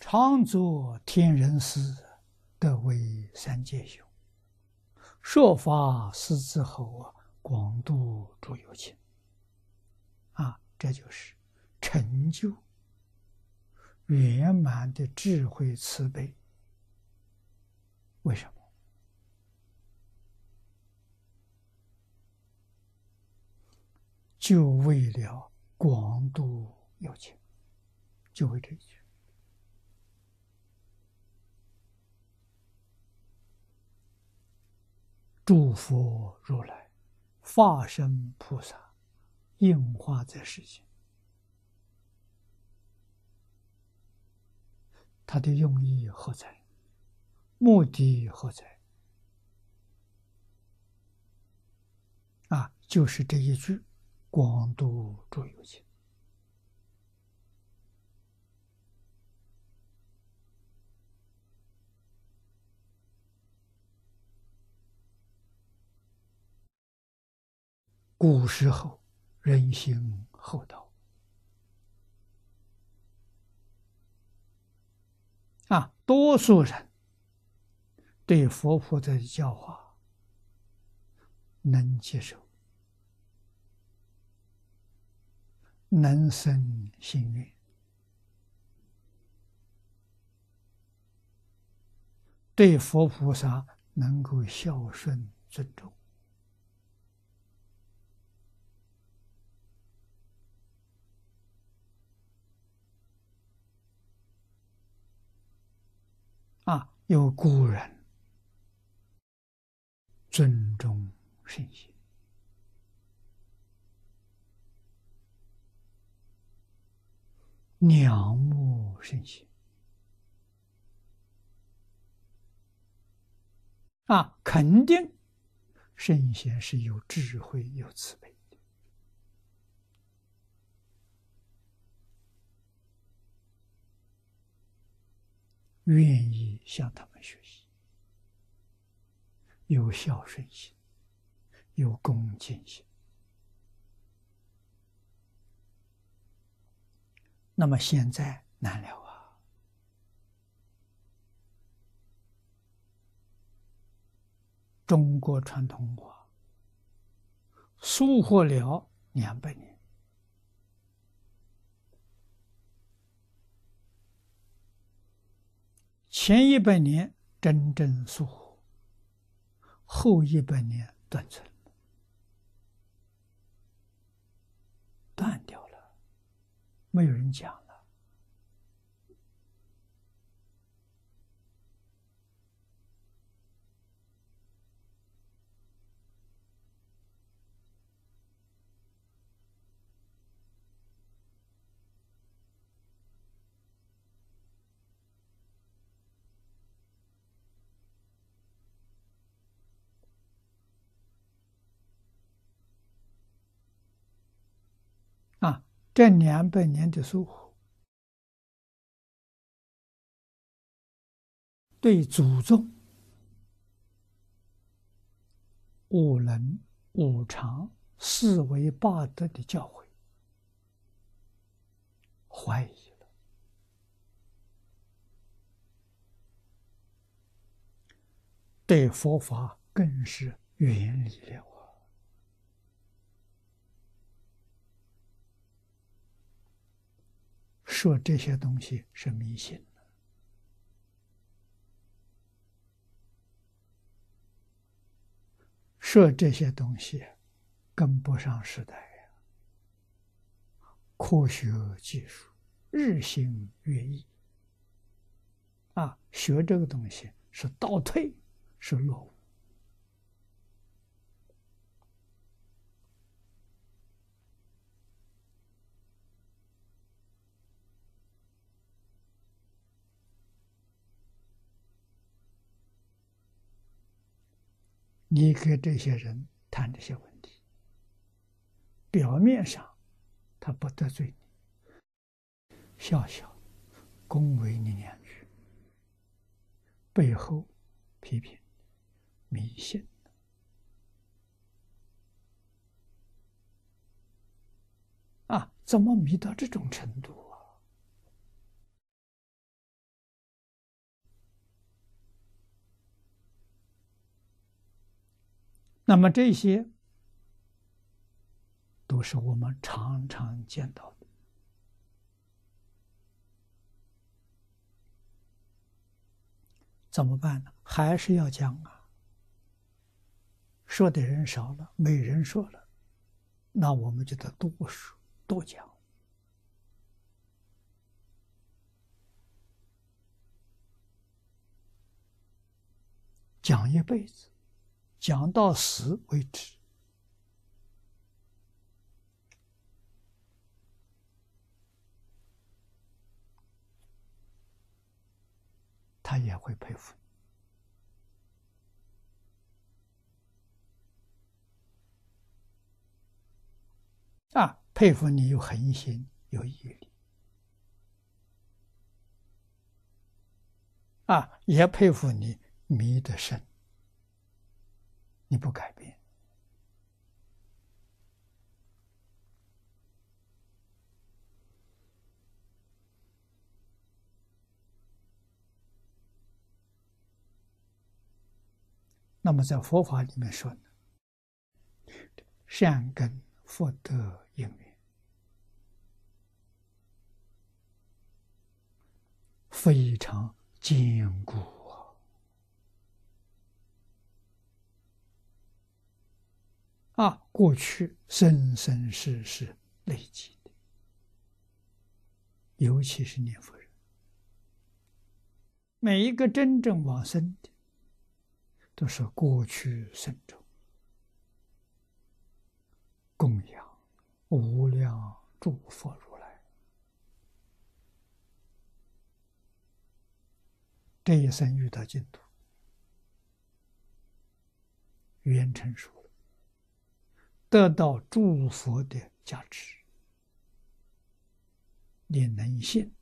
常作天人师，得为三界修。说法师之后啊，广度诸有情。啊，这就是成就圆满的智慧慈悲。为什么？就为了广度有情，就为这一句。诸佛如来、化身菩萨应化在世间，他的用意何在？目的何在？啊，就是这一句“广度诸有情”。古时候人心厚道啊，多数人对佛菩萨的教化能接受，能生心愿，对佛菩萨能够孝顺尊重。有古人尊重圣贤，仰慕圣贤，啊，肯定圣贤是有智慧、有慈悲。愿意向他们学习，有孝顺心，有恭敬心。那么现在难了啊！中国传统文化疏忽了两百年。前一百年真正疏忽，后一百年断层，断掉了，没有人讲。这两百年的疏忽，对祖宗五伦五常、四维八德的教诲怀疑了，对佛法更是远离了。说这些东西是迷信说这些东西跟不上时代呀。科学技术日新月异，啊，学这个东西是倒退，是落伍。你给这些人谈这些问题，表面上他不得罪你，笑笑，恭维你两句，背后批评迷信啊，怎么迷到这种程度？那么这些都是我们常常见到的，怎么办呢？还是要讲啊。说的人少了，没人说了，那我们就得多说多讲。讲一辈子，讲到死为止，他也会佩服你。啊，佩服你有恒心，有毅力。啊，也佩服你。迷得深，你不改变，那么在佛法里面说呢，善根福德因缘非常坚固。啊，过去生生世世累积的，尤其是念佛人，每一个真正往生的，都是过去生中供养无量诸佛如来，这一生遇到净土，语言成熟了。得到诸佛的加持，你能信、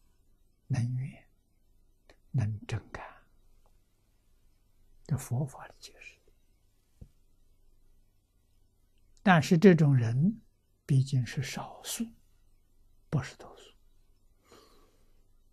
能愿、能真感，这佛法的解释。但是这种人毕竟是少数，不是多数。